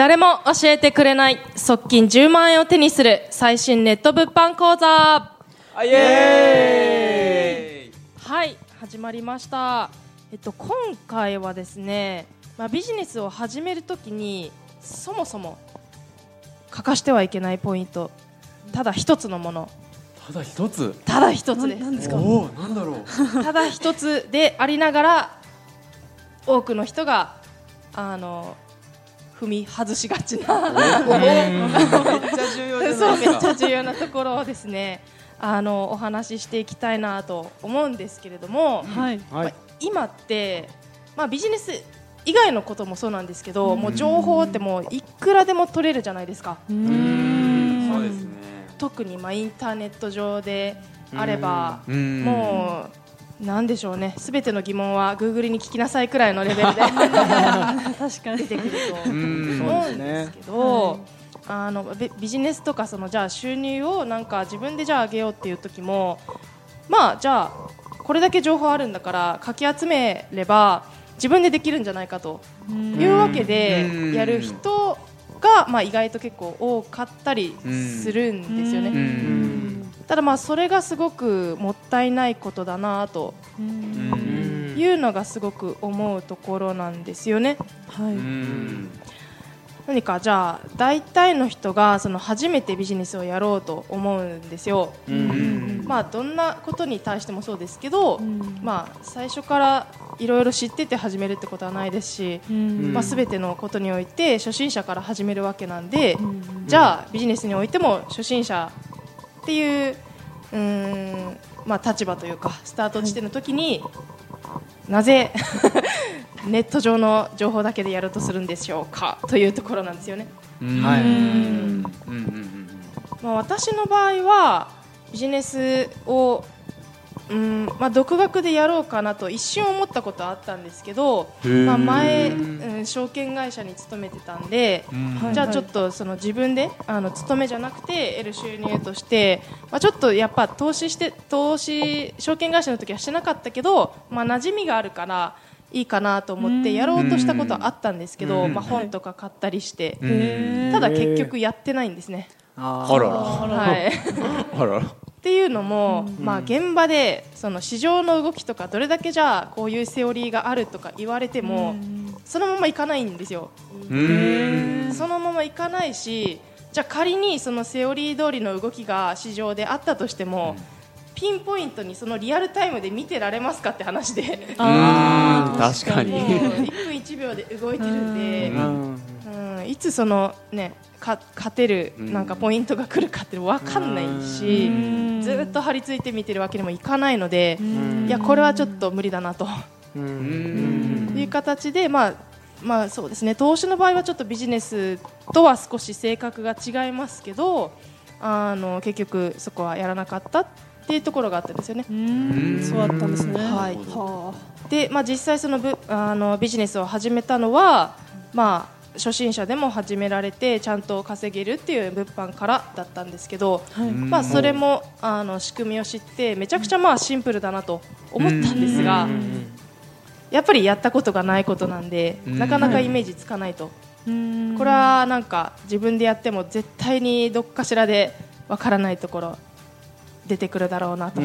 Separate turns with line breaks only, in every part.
誰も教えてくれない側近10万円を手にする最新ネット物販講座。はい始まりました。えっと今回はですね、まあ、ビジネスを始めるときにそもそも欠かしてはいけないポイント。ただ一つのもの
ただ一つ。
ただ一つです。
何ですか？
おおなんだろう。
ただ一つでありながら多くの人があの踏み外しがちな。
めっちゃ重要な
ところをですね。あのお話ししていきたいなと思うんですけれども、
はい。
まあ今って、まあ、ビジネス以外のこともそうなんですけど、もう情報ってもういくらでも取れるじゃないですか。
う
うん。そうですね
特にまあインターネット上であれば
うん
もうなんでしょうね。すべての疑問は Google に聞きなさいくらいのレベルで
確か
出
に。
てくると
うん
思うんですけど、あのビビジネスとかそのじゃあ収入をなんか自分でじゃあ上げようっていう時もまあじゃあこれだけ情報あるんだからかき集めれば自分でできるんじゃないかというわけで
うん。
やる人がまあ意外と結構多かったりするんですよ
う
ね。
ん
ただまあそれがすごくもったいないことだなと
うん
いうのがすごく思うところなんですよね。
は
う
い。
ん
何かじゃあ大体の人がその初めてビジネスをやろうと思うんですよ。
うん
まあどんなことに対してもそうですけど、
うん
まあ最初からいろいろ知ってて始めるってことはないですし、
うん。
まあすべてのことにおいて初心者から始めるわけなんで、
ん。
じゃあビジネスにおいても初心者っていううーんまあ立場というかスタート地点の時に、なぜ ネット上の情報だけでやろうとするんでしょうかというところなんですよね。
はい。
うん。
うん。うん。
まあ、私の場合はビジネスを、うんまあ、独学でやろうかなと一瞬思ったことはあったんですけど、まあ、前、うん、証券会社に勤めてたんで、
はい
じゃあちょっとその自分であの勤めじゃなくて得る収入として、まあ、ちょっとやっぱ投資して投資証券会社の時はしてなかったけど、まあ、馴染みがあるからいいかなと思ってやろうとしたことはあったんですけど、
うん。
まあ、本とか買ったりして、ただ結局やってないんですね。
あらら。
はい。
あらら
っていうのも、まあ、現場でその市場の動きとかどれだけじゃあこういうセオリーがあるとか言われても、そのままいかないんですよ。
うん。
そのままいかないしじゃあ仮にそのセオリー通りの動きが市場であったとしても、ピンポイントにそのリアルタイムで見てられますかって話で。
うん。確かに。
1分1秒で動いてるんで、
うん
うん、いつそのねか勝てるなんかポイントが来るかって分かんないし、
うん。
ずっと張り付いて見てるわけにもいかないので、
ん。
いやこれはちょっと無理だなと。
うん。
いう形で、まあまあそうですね投資の場合はちょっとビジネスとは少し性格が違いますけどあの結局そこはやらなかったっていうところがあったんですよね。
うん。そうだったんですね。
はい。
は
で、まあ、実際そのぶあのビジネスを始めたのは、まあ、初心者でも始められてちゃんと稼げるっていう物販からだったんですけど、
あ。はい。
まあ、それもあの仕組みを知ってめちゃくちゃまあシンプルだなと思ったんですがやっぱりやったことがないことなんで
うん。
なかなかイメージつかないと。
うん。
これはなんか自分でやっても絶対にどっかしらでわからないところ出てくるだろうなと。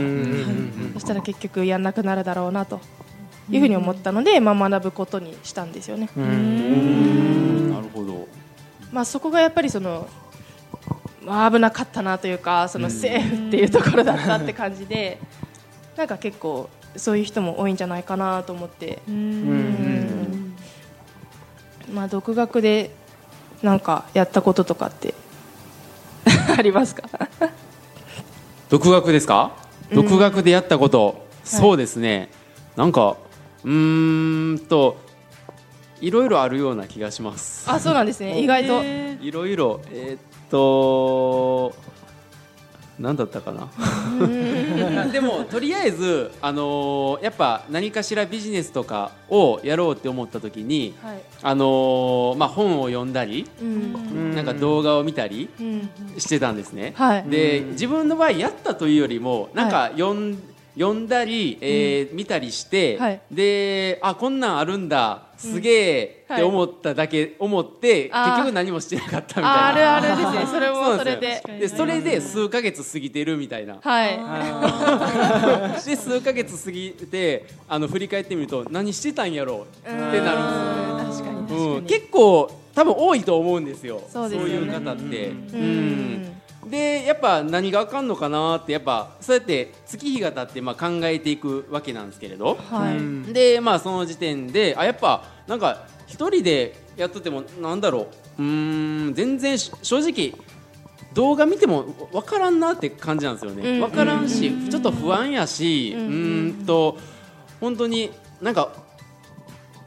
そしたら結局やんなくなるだろうなというふうに思ったので、まあ、学ぶことにしたんですよね。
ほど。
まあ、そこがやっぱりその、まあ、危なかったなというかそのセーフっていうところだったって感じでなんか結構そういう人も多いんじゃないかなと思って、
うん。
まあ、独学でなんかやったこととかって ありますか？
独学ですか？
うん。
独学でやったこと。そうですね。なんかうーんといろいろあるような気がします。
あそうなんですね。意外と、
え
いろいろ。えーっと何だったかな。でもとりあえず、あのーやっぱ何かしらビジネスとかをやろうって思った時に、
はい。
あのーまあ、本を読んだり、
うん。
なんか動画を見たり
うん。
してたんですね。
はい。
で自分の場合やったというよりもなんか読ん,、読んだり、えー見たりして、
はい。
であこんなんあるんだすげえって思っただけ、思って
あー。
結局何もしてなかったみたいな。
ああるあるですね。それも
そうなん
それ
で。す
で
でそれで数ヶ月過ぎてるみたいな。
はい。
で数ヶ月過ぎてあの振り返ってみると何してたんやろうってなるんですよ。ね
うん。確かに確かに、
うん、結構多分多いと思うんですよ。
そうですよね。
いう方って。
う
うん。
ん
でやっぱ何があかんのかなってやっぱそうやって月日が経ってまあ考えていくわけなんですけれど、
はい、
でまあその時点であやっぱなんか一人でやっとってもなんだろう。うーん全然し正直動画見ても分からんなって感じなんですよね、
うん。
分からんし、ちょっと不安やし、うんと本当になんか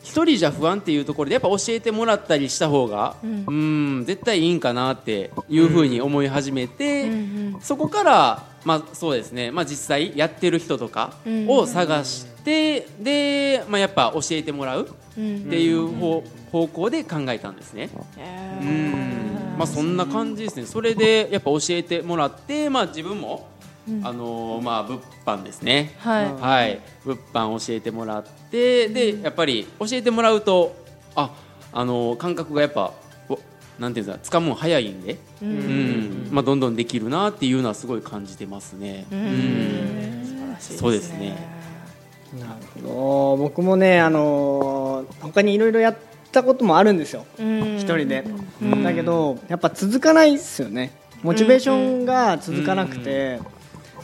一人じゃ不安っていうところでやっぱ教えてもらったりした方が、う
うん
ん、絶対いいんかなっていうふうに思い始めて、
うんうん
そこから、まあ、そうですね、まあ、実際やってる人とかを探して、で、まあ、やっぱ教えてもらうっ
うん。
ていう方,、方向で考えたんですね。
えー。
うん。まあ、そんな感じですね。それでやっぱ教えてもらって、まあ、自分も、あのーまあ、物販ですね、
はい。
はい、物販教えてもらってでやっぱり教えてもらうとあ、あのー感覚がやっぱおなんていうんですか掴むの早いんで、
う
うん。んまあ、どんどんできるなっていうのはすごい感じてますね。
うん。
うん。
素晴らしい
そうですね。
なるほど。僕もねあのー他にいろいろやったこともあるんですよ。
うん。
一人で、
うん。
だけどやっぱ続かないですよね。モチベーションが続かなくて、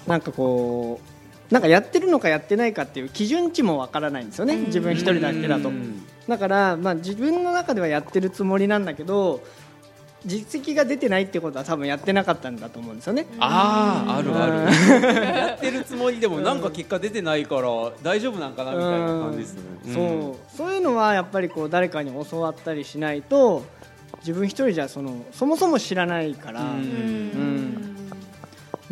なんかこうなんかやってるのかやってないかっていう基準値もわからないんですよね。自分一人だけだと。
うん。
だから、まあ、自分の中ではやってるつもりなんだけど実績が出てないってことは多分やってなかったんだと思うんですよね。
あああるある。やってるつもりでもなんか結果出てないから大丈夫なんかなみたいな感じですね。
そうそういうのはやっぱりこう誰かに教わったりしないと自分一人じゃそのそもそも知らないから、
う。ん
うん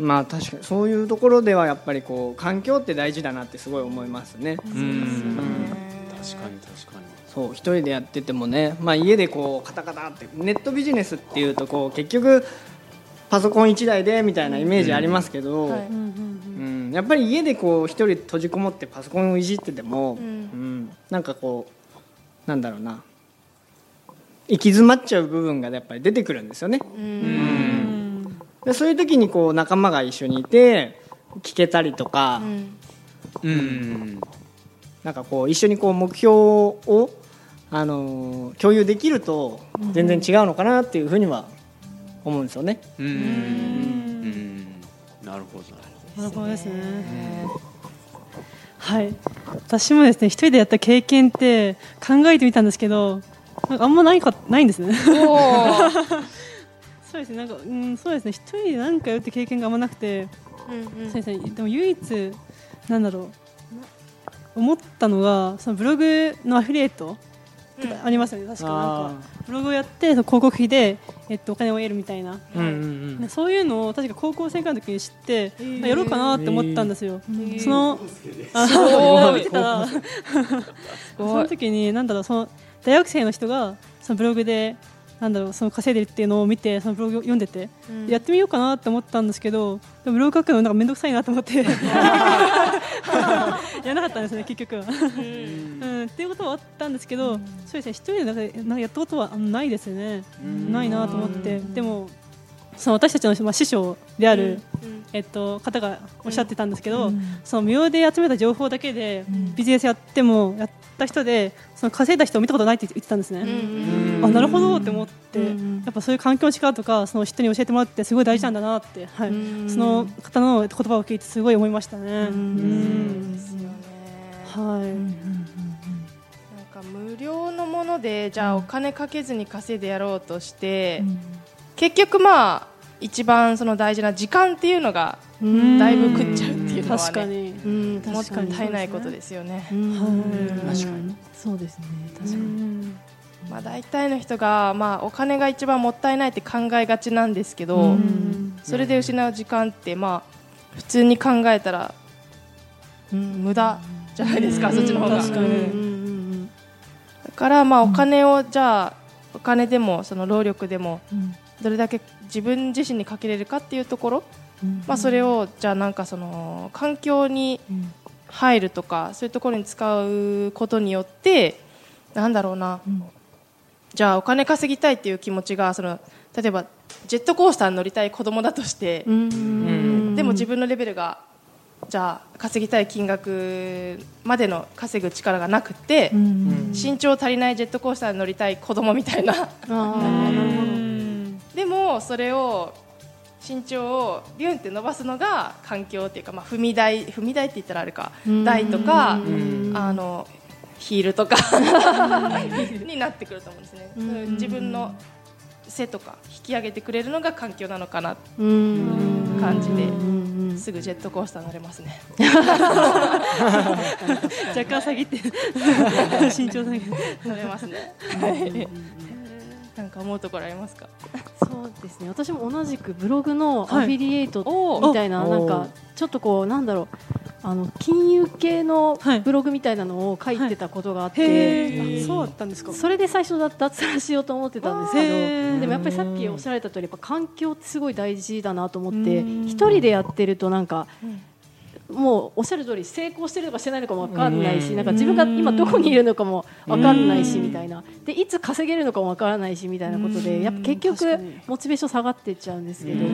まあ確かにそういうところではやっぱりこう環境って大事だなってすごい思いますね。
うん。うん確かに確かに。
そう一人でやっててもね、まあ、家でこうカタカタってネットビジネスっていうとこう結局パソコン1台でみたいなイメージありますけど、
はい。
うん。やっぱり家でこう一人閉じこもってパソコンをいじってても、
うん
うん。なんかこうなんだろうな。行き詰まっちゃう部分がやっぱり出てくるんですよね。
うん
でそういう時にこう仲間が一緒にいて聞けたりとか、
うん
うん
なんかこう一緒にこう目標を、あのー共有できると全然違うのかなっていうふうには思うんですよね。
うんうんなるほど。
なるほどですね。はい。私もですね、一人でやった経験って考えてみたんですけど、なんかあんまないかないんですね。そうですね。なんかうんそうですね。一人で何かやるって経験があんまなくて、
うんうん
そうですね。でも唯一なんだろう。思ったのがそのブログのアフィリエイトとかありますよね。確かなんかブログをやってその広告費でえっとお金を得るみたいな。
うんうん
ねそういうのを確か高校生ぐらいの時に知って、あやろうかなって思ったんですよ。
ー
そのあ
ごい
見てたらその時になんだろうその大学生の人がそのブログでなんだろうその稼いでるっていうのを見てそのブログを読んでて、
うん。
やってみようかなって思ったんですけどでもブログ書くのなんか面倒くさいなと思って。やらなかったんですね結局は。うん、っていうことはあったんですけど、そうですね一人でなんかなんかやったことはないですよね。ないなと思って。でもその私たちのまあ師匠である、えっと、方がおっしゃってたんですけど、その無料で集めた情報だけでビジネスやってもやった人でその稼いだ人を見たことないって言ってたんですね。
うん
あなるほどって思って、
うん
やっぱそういう環境の力とかその人に教えてもらってすごい大事なんだなって、はい。
うん。
その方の言葉を聞いてすごい思いましたね。はい、
なんか無料のものでじゃあお金かけずに稼いでやろうとして、結局まあ一番その大事な時間っていうのが
ん。
だいぶ食っちゃうっていうのはね
確かに、
うん、もっと
確かに
絶えないことですよね。
はい。
確かに。そうですね。確かに。
うん。
まあ大体の人がまあお金が一番もったいないって考えがちなんですけど、
うん。
それで失う時間ってまあ普通に考えたら、うん、無駄じゃないですか、
うん。
そっちの方が。
確かに。
うん。だからまあお金をじゃあお金でもその労力でもどれだけ自分自身にかけれるかっていうところ？まあ、それをじゃあなんかその環境に入るとかそういうところに使うことによってなんだろうな、じゃあお金稼ぎたいっていう気持ちがその例えばジェットコースターに乗りたい子供だとして、でも自分のレベルがじゃあ稼ぎたい金額までの稼ぐ力がなくて、身長足りないジェットコースターに乗りたい子供みたいなでもそれを身長をビュンって伸ばすのが環境っていうか、まあ、踏み台踏み台って言ったらあれか台とかあのヒールとか になってくると思うんですね。うん自分の背とか引き上げてくれるのが環境なのかなっていう感じですぐジェットコースター乗れますね。
若干下げて 身長下げて
乗れますね。はい。なんか思うところありますか？
そうですね。私も同じくブログのアフィリエイト
お
みたいな,、なんかちょっとこうなんだろう。あの金融系の
はい。
ブログみたいなのを書いてたことがあって、
へえそうだったんですか？
それで最初だ脱サラしようと思ってたんですけ
へ
ど
ー。
でもやっぱりさっきおっしゃられた通りやっぱ環境ってすごい大事だなと思って
うん。
一人でやってるとなんかもうおっしゃる通り成功してるのかしてないのかも分かんないしなんか自分が今どこにいるのかも分かんないしみたいな。でいつ稼げるのかも分からないしみたいなことでやっぱ結局モチベーション下がっていっちゃうんですけど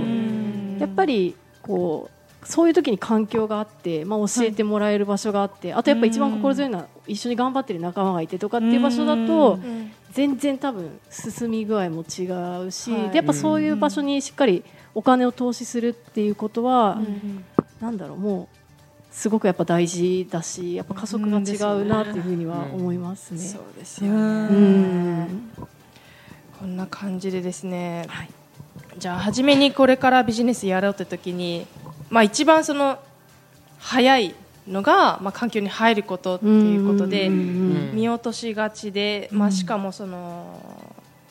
やっぱりこうそういう時に環境があって、まあ、教えてもらえる場所があって、あとやっぱ一番心強いのは一緒に頑張ってる仲間がいてとかっていう場所だと全然多分進み具合も違うし、
はい。
でやっぱそういう場所にしっかりお金を投資するっていうことは、なんだろうもうすごくやっぱ大事だしやっぱ加速が違うなっていうふうには思いますね。
そうですよね。
うん
こんな感じでですね。
はい
じゃあ初めにこれからビジネスやろうって時に、まあ一番その早いのがまあ環境に入ることっていうことで
うんうんうん
見落としがちで、まあしかもその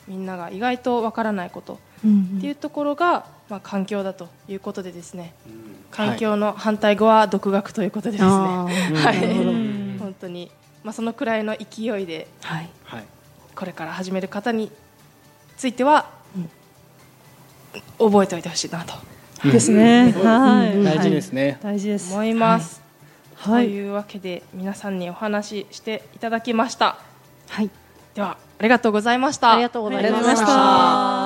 みんなが意外とわからないことっていうところがまあ環境だということでですね。環境の反対語は独学ということでですね。はい。本当に。まあそのくらいの勢いで
はい。
はい。
これから始める方については、覚えておいてほしいなと。
ですね。はい。
大事ですね。
大事です。
思います。
はい。
というわけで皆さんにお話ししていただきました。
はい。
ではありがとうございました。
ありがとうございまし
た。